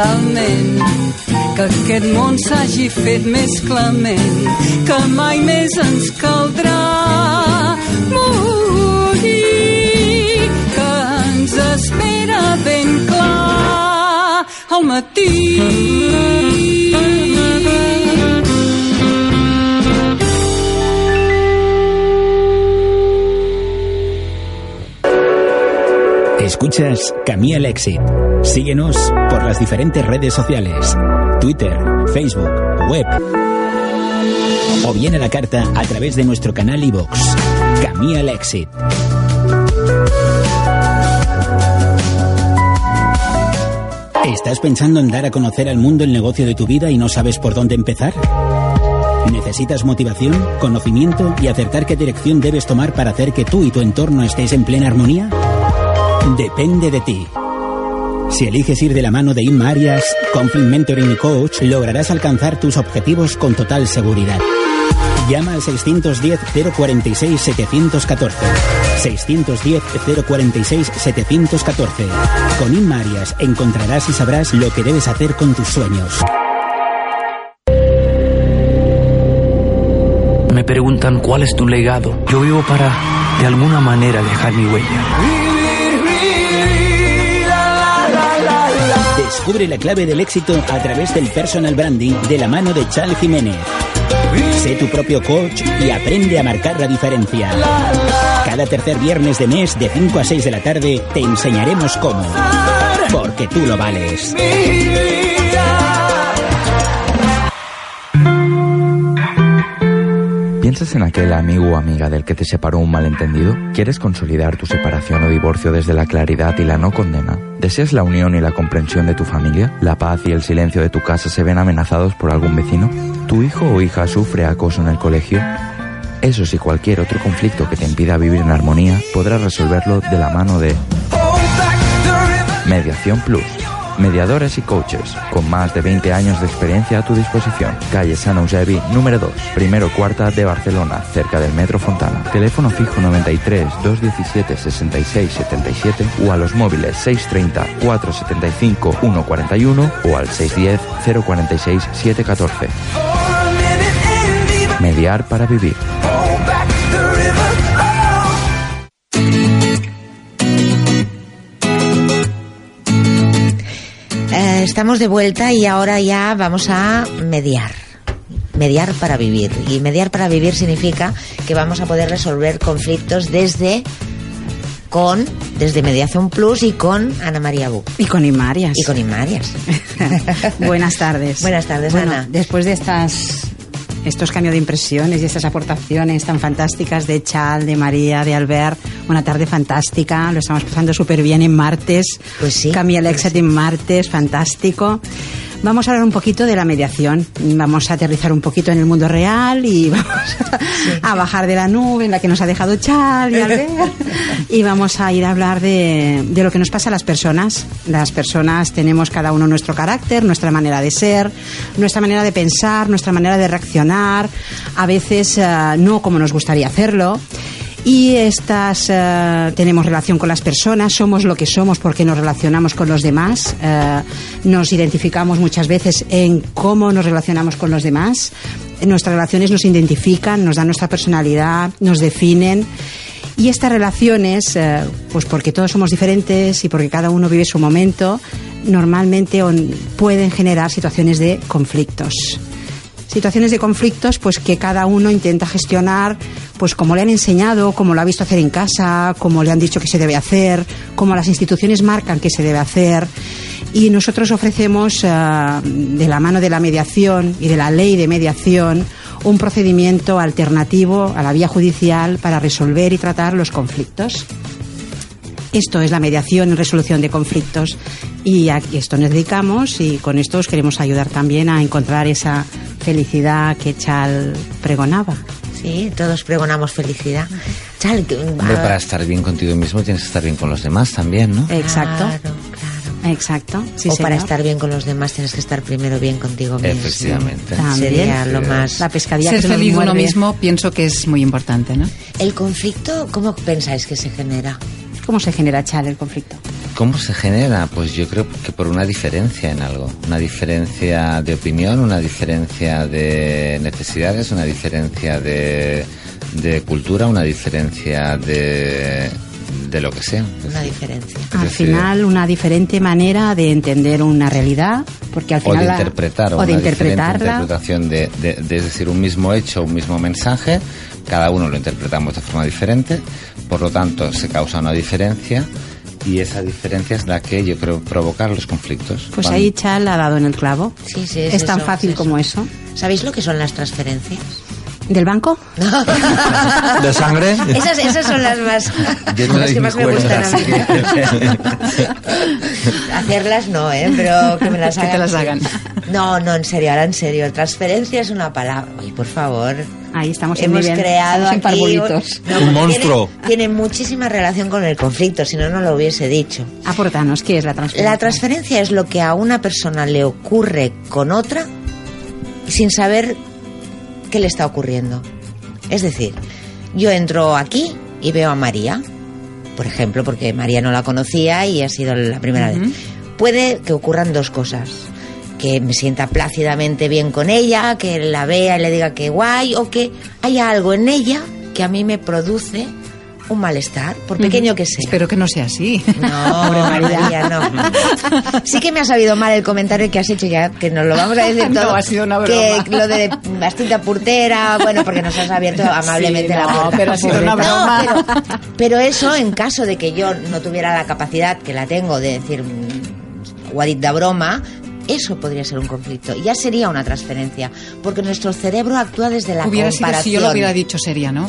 sembla talment que aquest món s'hagi fet més clement, que mai més ens caldrà morir, que ens espera ben clar al matí. Escuchas Camí al Éxito. Síguenos por las diferentes redes sociales, Twitter, Facebook, web o bien a la carta a través de nuestro canal iVoox, Camí al Éxito. ¿Estás pensando en dar a conocer al mundo el negocio de tu vida y no sabes por dónde empezar? ¿Necesitas motivación, conocimiento y acertar qué dirección debes tomar para hacer que tú y tu entorno estéis en plena armonía? Depende de ti. Si eliges ir de la mano de Inma Arias, Conflict Mentoring y Coach, lograrás alcanzar tus objetivos con total seguridad. Llama al 610-046-714. 610-046-714. Con Inma Arias encontrarás y sabrás lo que debes hacer con tus sueños. Me preguntan cuál es tu legado. Yo vivo para, de alguna manera, dejar mi huella. Descubre la clave del éxito a través del personal branding de la mano de Chal Jiménez. Sé tu propio coach y aprende a marcar la diferencia. Cada tercer viernes de mes de 5 a 6 de la tarde te enseñaremos cómo. Porque tú lo vales. ¿Piensas en aquel amigo o amiga del que te separó un malentendido? ¿Quieres consolidar tu separación o divorcio desde la claridad y la no condena? ¿Deseas la unión y la comprensión de tu familia? ¿La paz y el silencio de tu casa se ven amenazados por algún vecino? ¿Tu hijo o hija sufre acoso en el colegio? Esos y cualquier otro conflicto que te impida vivir en armonía podrás resolverlo de la mano de Mediación Plus. Mediadores y coaches, con más de 20 años de experiencia a tu disposición. Calle San Eusebi, número 2, primero cuarta de Barcelona, cerca del Metro Fontana. Teléfono fijo 93 217 66 77 o a los móviles 630 475 141 o al 610 046 714. Mediar para vivir. Estamos de vuelta y ahora ya vamos a mediar. Mediar para vivir. Y mediar para vivir significa que vamos a poder resolver conflictos desde con desde Mediación Plus y con Ana María Buc. Y con Imarias. Y con Imarias. *laughs* Buenas tardes. Buenas tardes, Bueno, Ana. Después de estas estos cambios de impresiones y estas aportaciones tan fantásticas de Chal, de María, de Albert, una tarde fantástica, lo estamos pasando súper bien en martes. Pues sí. Camilla en martes, fantástico. Vamos a hablar un poquito de la mediación. Vamos a aterrizar un poquito en el mundo real y *laughs* vamos a, a bajar de la nube en la que nos ha dejado Chal y Albert. *laughs* Y vamos a ir a hablar de, de lo que nos pasa a las personas. Las personas tenemos cada uno nuestro carácter, nuestra manera de ser, nuestra manera de pensar, nuestra manera de reaccionar, a veces eh, no como nos gustaría hacerlo. Y estas eh, tenemos relación con las personas, somos lo que somos porque nos relacionamos con los demás, eh, nos identificamos muchas veces en cómo nos relacionamos con los demás, nuestras relaciones nos identifican, nos dan nuestra personalidad, nos definen. Y estas relaciones, eh, pues porque todos somos diferentes y porque cada uno vive su momento, normalmente pueden generar situaciones de conflictos. Situaciones de conflictos, pues que cada uno intenta gestionar, pues como le han enseñado, como lo ha visto hacer en casa, como le han dicho que se debe hacer, como las instituciones marcan que se debe hacer. Y nosotros ofrecemos, eh, de la mano de la mediación y de la ley de mediación, un procedimiento alternativo a la vía judicial para resolver y tratar los conflictos. Esto es la mediación y resolución de conflictos y a esto nos dedicamos y con esto os queremos ayudar también a encontrar esa felicidad que Chal pregonaba. Sí, todos pregonamos felicidad. Chal, Hombre, para estar bien contigo mismo tienes que estar bien con los demás también, ¿no? Exacto. Claro, claro. Exacto. Sí, o para señor. estar bien con los demás tienes que estar primero bien contigo mismo. Efectivamente. También. Sería lo más... La pescadilla Ser que feliz uno mismo pienso que es muy importante, ¿no? ¿El conflicto cómo pensáis que se genera? ¿Cómo se genera, Chal, el conflicto? ¿Cómo se genera? Pues yo creo que por una diferencia en algo. Una diferencia de opinión, una diferencia de necesidades, una diferencia de, de cultura, una diferencia de, de lo que sea. Una diferencia. es Al decir, final, una diferente manera de entender una realidad, porque al o final de la- interpretar, o una de interpretarla. interpretación de, de- de- es decir, un mismo hecho, un mismo mensaje, cada uno lo interpretamos de forma diferente, por lo tanto se causa una diferencia y esa diferencia es la que yo creo provocar los conflictos. Pues ahí Chal ha dado en el clavo. Sí, sí, es es tan eso, fácil es como eso. ¿Sabéis lo que son las transferencias? ¿Del banco? *laughs* ¿De sangre? Esas, esas son las más, *laughs* Yo no las que más me gustan a mí. *laughs* Hacerlas no, ¿eh? Pero que me las Que hagan. te las hagan. No, no, en serio, ahora en serio. Transferencia es una palabra. Oye, por favor. Ahí estamos en Hemos nivel- creado estamos en aquí. No, Un monstruo. Tiene, tiene muchísima relación con el conflicto, si no, no lo hubiese dicho. Aportanos, ¿qué es la transferencia? La transferencia es lo que a una persona le ocurre con otra sin saber qué le está ocurriendo. Es decir, yo entro aquí y veo a María, por ejemplo, porque María no la conocía y ha sido la primera vez. Puede que ocurran dos cosas. Que me sienta plácidamente bien con ella, que la vea y le diga que guay, o que haya algo en ella que a mí me produce un malestar, por pequeño que sea. Espero que no sea así. *laughs* No, María. No. Sí que me ha sabido mal el comentario que has hecho ya, que nos lo vamos a decir *laughs* No, todo. ha sido una Que broma. lo de bastita purtera, bueno, porque nos has abierto amablemente Sí, la no, puerta. pero ha sido una No, broma. pero, pero eso, en caso de que yo no tuviera la capacidad que la tengo de decir mm, guadit de broma, eso podría ser un conflicto. Ya sería una transferencia, porque nuestro cerebro actúa desde la hubiera sido comparación. si yo lo hubiera dicho seria, ¿no?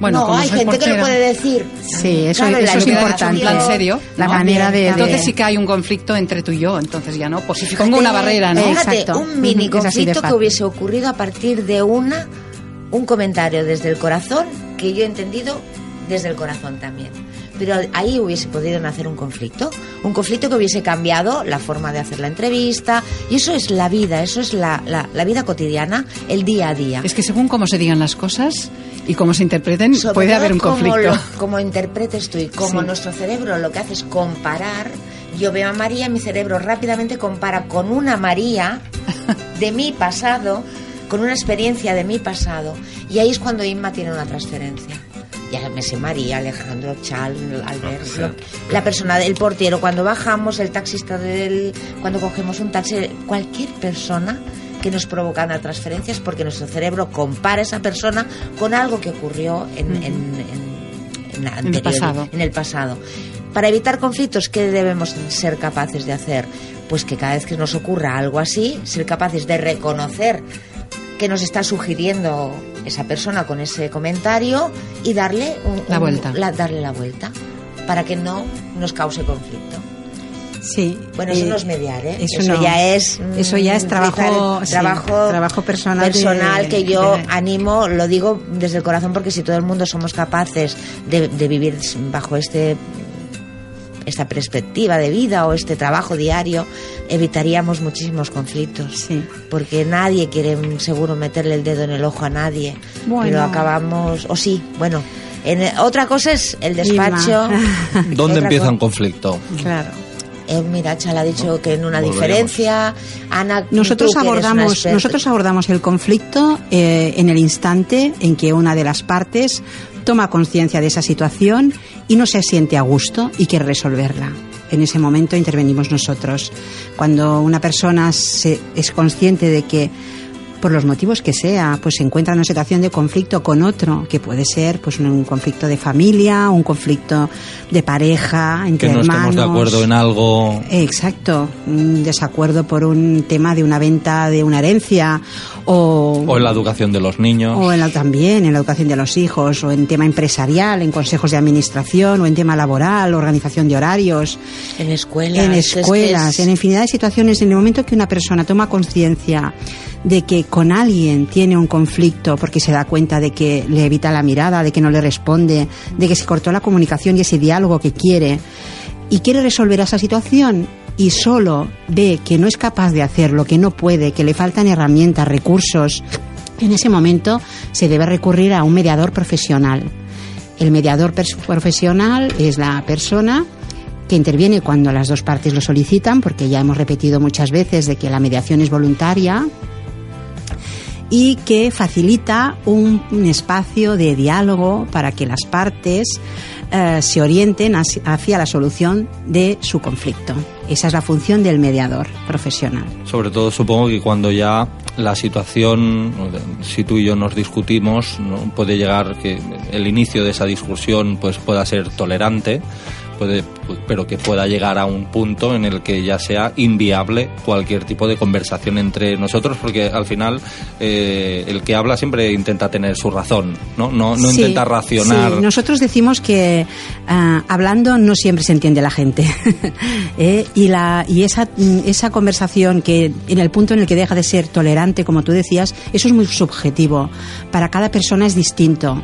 Bueno, no, hay gente que lo puede decir. Sí, eso, Claro, la eso es importante. en serio, La ¿no? manera de... Entonces de- sí que hay un conflicto entre tú y yo, entonces ya no, pues Fíjate, pongo una barrera, ¿no? Fíjate, Exacto. un mini conflicto que hubiese ocurrido a partir de una un comentario desde el corazón que yo he entendido desde el corazón también. Pero ahí hubiese podido nacer un conflicto, un conflicto que hubiese cambiado la forma de hacer la entrevista y eso es la vida, eso es la, la- la vida cotidiana, el día a día. Es que según cómo se digan las cosas y cómo se interpreten, Sobre puede haber un como conflicto. *laughs* lo- Como interpretes tú y como Sí. nuestro cerebro lo que hace es comparar. Yo veo a María, mi cerebro rápidamente compara con una María de mi pasado, con una experiencia de mi pasado. Y ahí es cuando Inma tiene una transferencia. Ya me sé María, Alejandro, Chal, Albert, lo- la persona del portero, cuando bajamos, el taxista del, cuando cogemos un taxi, cualquier persona que nos provoca una transferencia es porque nuestro cerebro compara a esa persona con algo que ocurrió en, en- en- en el pasado. en el pasado. Para evitar conflictos, ¿qué debemos ser capaces de hacer? Pues que cada vez que nos ocurra algo así, ser capaces de reconocer que nos está sugiriendo esa persona con ese comentario y darle un- La un- vuelta. la- darle la vuelta para que no nos cause conflicto. Sí. Bueno, eso eh, no es mediar, ¿eh? Eso, Eso no. ya es, mm, Eso ya es trabajo, rizar- sí, trabajo, trabajo personal. de- personal que yo de- animo, lo digo desde el corazón porque si todo el mundo somos capaces de, de vivir bajo este esta perspectiva de vida o este trabajo diario, evitaríamos muchísimos conflictos. Sí. Porque nadie quiere mm, seguro meterle el dedo en el ojo a nadie. Bueno. Pero acabamos, o sí, bueno. En, otra cosa es el despacho. *laughs* ¿Dónde empieza un conflicto? Claro. eh, mira, Chal ha dicho que en una Volveremos. diferencia. Ana, Nosotros abordamos, nosotros abordamos el conflicto eh, en el instante en que una de las partes toma conciencia de esa situación y no se siente a gusto y quiere resolverla. En ese momento intervenimos nosotros. Cuando una persona se- es consciente de que por los motivos que sea, pues se encuentra en una situación de conflicto con otro, que puede ser pues un conflicto de familia, un conflicto de pareja, entre que no hermanos. estemos de acuerdo en algo. Exacto, un desacuerdo por un tema de una venta de una herencia o, O en la educación de los niños. o en la, también en la educación de los hijos, o en tema empresarial, en consejos de administración, o en tema laboral, organización de horarios. En escuelas. En es que escuelas, es- en infinidad de situaciones, en el momento que una persona toma conciencia de que con alguien tiene un conflicto porque se da cuenta de que le evita la mirada, de que no le responde, de que se cortó la comunicación y ese diálogo que quiere, y quiere resolver esa situación y solo ve que no es capaz de hacerlo, que no puede, que le faltan herramientas, recursos, en ese momento se debe recurrir a un mediador profesional. El mediador profesional es la persona que interviene cuando las dos partes lo solicitan, porque ya hemos repetido muchas veces de que la mediación es voluntaria y que facilita un, espacio de diálogo para que las partes eh, se orienten hacia, la solución de su conflicto. Esa es la función del mediador profesional. Sobre todo supongo que cuando ya la situación, si tú y yo nos discutimos, puede llegar que el inicio de esa discusión pues pueda ser tolerante, puede, pues, pero que pueda llegar a un punto en el que ya sea inviable cualquier tipo de conversación entre nosotros, porque al final eh, el que habla siempre intenta tener su razón, no, no, no Sí, intenta racionar. sí. Nosotros decimos que ah, hablando no siempre se entiende la gente. *laughs* ¿eh? Y, la, y esa, esa conversación que en el punto en el que deja de ser tolerante, como tú decías, eso es muy subjetivo. Para cada persona es distinto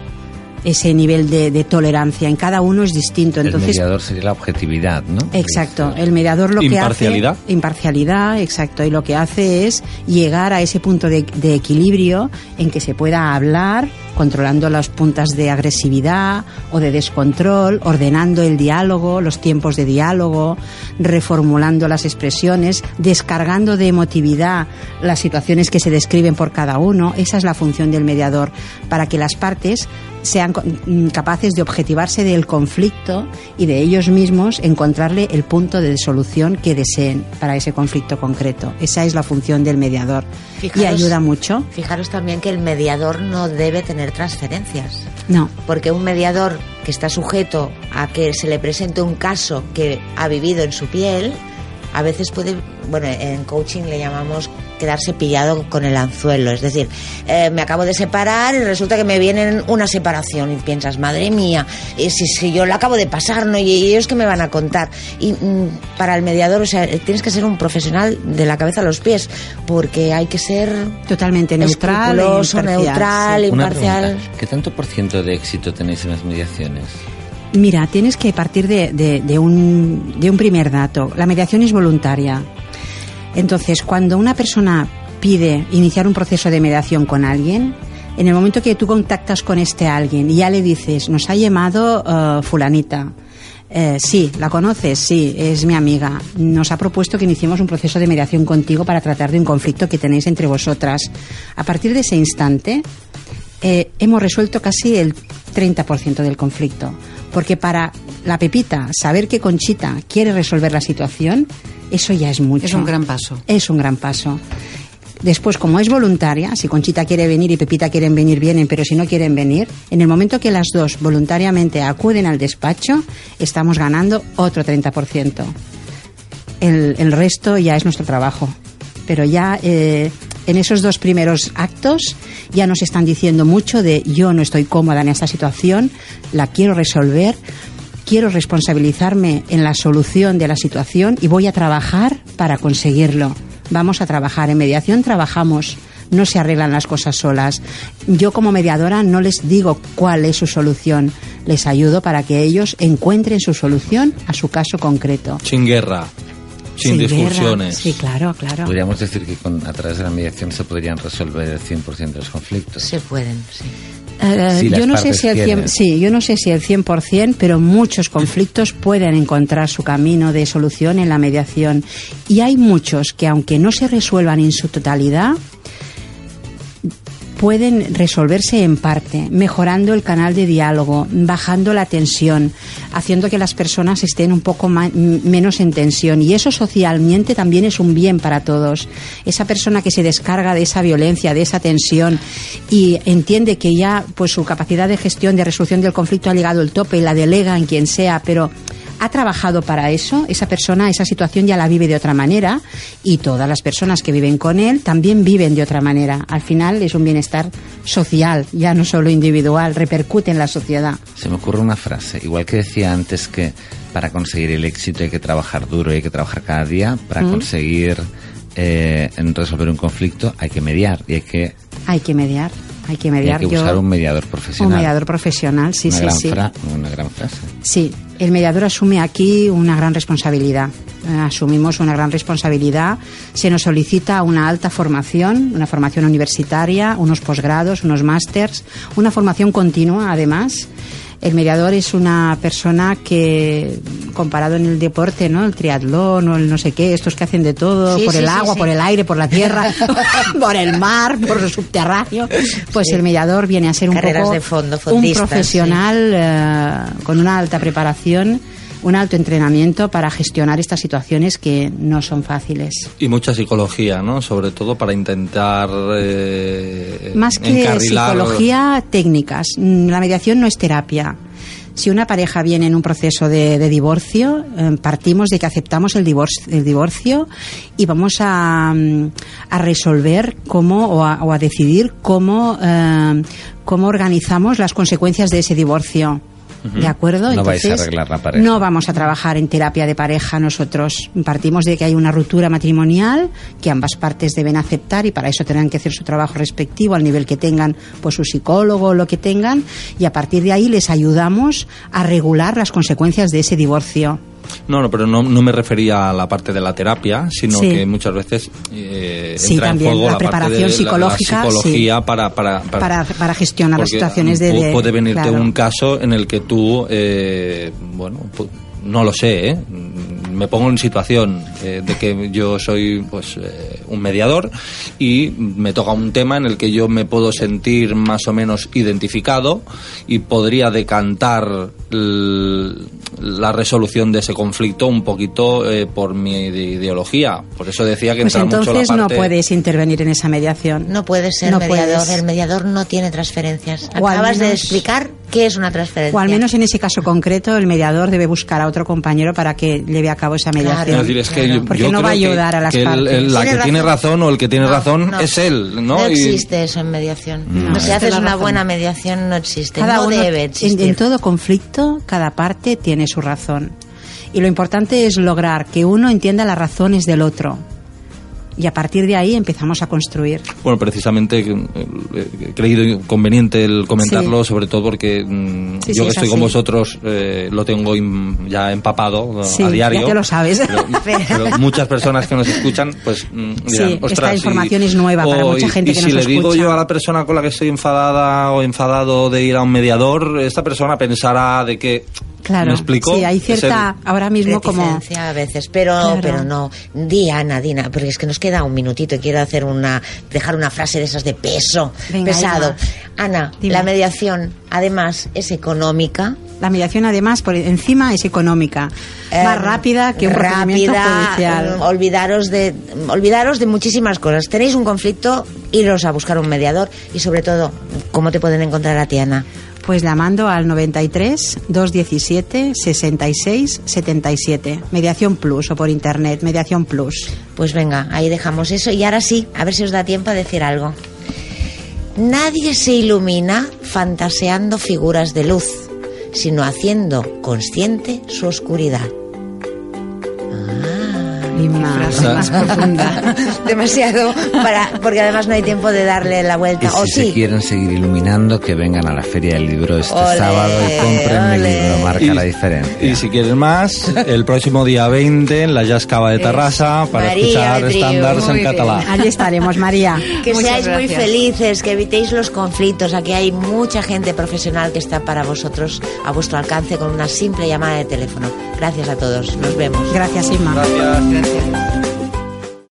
ese nivel de, de tolerancia. En cada uno es distinto. el Entonces, mediador sería la objetividad, ¿no? Exacto, el mediador lo que Imparcialidad. hace imparcialidad, exacto, y lo que hace es llegar a ese punto de, de equilibrio en que se pueda hablar controlando las puntas de agresividad o de descontrol, ordenando el diálogo, los tiempos de diálogo, reformulando las expresiones, descargando de emotividad las situaciones que se describen por cada uno. Esa es la función del mediador, para que las partes sean mm, capaces de objetivarse del conflicto y de ellos mismos encontrarle el punto de solución que deseen para ese conflicto concreto. Esa es la función del mediador y ayuda mucho. Fijaros también que el mediador no debe tener transferencias. No, Porque un mediador que está sujeto a que se le presente un caso que ha vivido en su piel, a veces puede, bueno, en coaching le llamamos quedarse pillado con el anzuelo. Es decir, eh, me acabo de separar y resulta que me viene una separación y piensas, madre mía, y si, si yo la acabo de pasar, ¿no? Y, y ellos que me van a contar. Y mm, para el mediador, o sea, tienes que ser un profesional de la cabeza a los pies, porque hay que ser totalmente neutral. e neutral, sí. Imparcial. pregunta, ¿Qué tanto por ciento de éxito tenéis en las mediaciones? Mira, tienes que partir de, de- de un, de un primer dato. La mediación es voluntaria. Entonces, cuando una persona pide iniciar un proceso de mediación con alguien, en el momento que tú contactas con este alguien y ya le dices, nos ha llamado eh, fulanita, eh, sí, la conoces, sí, es mi amiga. Nos ha propuesto que iniciemos un proceso de mediación contigo para tratar de un conflicto que tenéis entre vosotras. A partir de ese instante, eh, hemos resuelto casi el 30% del conflicto. Porque para la Pepita, saber que Conchita quiere resolver la situación, eso ya es mucho. Es un gran paso. Es un gran paso. Después, como es voluntaria, si Conchita quiere venir y Pepita quieren venir, vienen, pero si no quieren venir, en el momento que las dos voluntariamente acuden al despacho, estamos ganando otro 30%. El, el resto ya es nuestro trabajo. Pero ya eh, en esos dos primeros actos ya nos están diciendo mucho de yo no estoy cómoda en esta situación, la quiero resolver, quiero responsabilizarme en la solución de la situación y voy a trabajar para conseguirlo. Vamos a trabajar. En mediación trabajamos. No se arreglan las cosas solas. Yo como mediadora no les digo cuál es su solución. Les ayudo para que ellos encuentren su solución a su caso concreto. Sin guerra, sin, guerra. discusiones. Sí, claro, claro. Podríamos decir que con, a través de la mediación se podrían resolver el 100% de los conflictos. Se pueden, sí. Eh, Si yo no sé si el 100, quieren. sí, yo no sé si el 100%, pero muchos conflictos pueden encontrar su camino de solución en la mediación y hay muchos que aunque no se resuelvan en su totalidad pueden resolverse en parte, mejorando el canal de diálogo, bajando la tensión, haciendo que las personas estén un poco menos en tensión. Y eso socialmente también es un bien para todos. Esa persona que se descarga de esa violencia, de esa tensión y entiende que ya pues su capacidad de gestión, de resolución del conflicto ha llegado al tope y la delega en quien sea, pero ha trabajado para eso, esa persona, esa situación ya la vive de otra manera y todas las personas que viven con él también viven de otra manera. Al final es un bienestar social, ya no solo individual, repercute en la sociedad. Se me ocurre una frase, igual que decía antes que para conseguir el éxito hay que trabajar duro, hay que trabajar cada día, para Mm. conseguir eh, resolver un conflicto hay que mediar y hay que, Hay que mediar, hay que y mediar. hay que Yo- buscar un mediador un profesional. mediador profesional, sí, una, sí, gran sí. fra- una gran frase. Sí, el mediador asume aquí una gran responsabilidad. Eh, asumimos una gran responsabilidad. Se nos solicita una alta formación, una formación universitaria, unos posgrados, unos másters, una formación continua, además. El mediador es una persona que, comparado en el deporte, ¿no? El triatlón o el no sé qué, estos que hacen de todo, Sí, por sí, el agua, sí. por el aire, por la tierra, *laughs* *laughs* por el mar, por el subterráneo, pues el mediador viene a ser un Carreras poco de fondo, un profesional eh, con una alta preparación, un alto entrenamiento para gestionar estas situaciones que no son fáciles. Y mucha psicología, ¿no? Sobre todo para intentar eh, Más que encarrilar- psicología, técnicas. Mm, La mediación no es terapia. Si una pareja viene en un proceso de, de divorcio, eh, partimos de que aceptamos el divorcio, el divorcio y vamos a, mm, a resolver cómo o a, o a decidir cómo, eh, cómo organizamos las consecuencias de ese divorcio. ¿De acuerdo? No vais a Entonces, arreglar la pareja. No vamos a trabajar en terapia de pareja nosotros. Partimos de que hay una ruptura matrimonial que ambas partes deben aceptar y para eso tendrán que hacer su trabajo respectivo al nivel que tengan pues su psicólogo o lo que tengan y a partir de ahí les ayudamos a regular las consecuencias de ese divorcio. No, no, pero no, no me refería a la parte de la terapia, sino Sí. que muchas veces eh, Sí, entra también, en juego la la, parte preparación de psicológica, la, psicología sí. para, para, para, Para, para gestionar las situaciones de... pu- de- puede venirte claro. un caso en el que tú, eh, bueno, no lo sé, ¿eh? me pongo en situación eh, de que yo soy pues eh, un mediador y me toca un tema en el que yo me puedo sentir más o menos identificado y podría decantar la resolución de ese conflicto un poquito eh, por mi ide- ideología. Por eso decía que Pues entra mucho entonces la no puedes intervenir en esa mediación. No puedes ser No mediador. puedes. El mediador no tiene transferencias. O Acabas de explicar qué es una transferencia. O al menos en ese caso concreto, el mediador debe buscar a otro compañero para que lleve a cabo esa mediación. Es decir, es que yo, Porque yo no va a que- ayudar a las que partes. el- la que Tiene tiene razón. o el que tiene No, razón no. es él, ¿no? No existe eso en mediación. No. No, si haces una razón. buena mediación no existe. Cada no uno, debe en, existir. en todo conflicto, cada parte tiene su razón. Y lo importante es lograr que uno entienda las razones del otro. Y a partir de ahí empezamos a construir. Bueno, precisamente eh, he creído conveniente el comentarlo, sobre todo porque mm, Sí, yo sí, que es estoy con vosotros eh, lo tengo ya empapado eh, a diario. ya te lo sabes. Pero, *laughs* pero muchas personas que nos escuchan, pues mm, dirán, Sí, esta "Ostras, y- información es nueva para o, mucha y- gente y que si nos le digo yo a la persona con la que estoy enfadada o enfadado de ir a un mediador, esta persona pensará de que... Claro, ¿Me explico? sí, hay cierta, ahora mismo como... A veces, pero, Claro. pero no. Di, Ana, Dina, porque es que nos queda un minutito y quiero hacer una, dejar una frase de esas de peso, Venga, pesado. Ana, Dime. la mediación, además, es económica. La mediación, además, por encima es económica. más eh, rápida que un procedimiento rápida, judicial. mm, Olvidaros de, olvidaros de muchísimas cosas. Tenéis un conflicto, iros a buscar un mediador y sobre todo, ¿cómo te pueden encontrar a ti, Pues llamando al 93 217 66 77. Mediación Plus o por internet, Mediación Plus. Pues venga, ahí dejamos eso. Y ahora sí, a ver si os da tiempo a decir algo. Nadie se ilumina fantaseando figuras de luz, sino haciendo consciente su oscuridad. Inma. Frase más *laughs* profunda. Demasiado, para, porque además no hay tiempo de darle la Y vuelta. O si se sí, quieren seguir iluminando, que vengan a la Feria del Libro este sábado y compren mi ole. libro, marca Y- la diferencia. Y si quieren más, el próximo día 20 en la Jazz Cava de Terrassa para María escuchar estándares en catalán. Allí estaremos, María. que Muchas seáis muy felices, que evitéis los conflictos. Aquí hay mucha gente profesional que está para vosotros a vuestro alcance con una simple llamada de teléfono. Gracias a todos. Nos vemos. Gracias, Inma. Gracias. Gracias.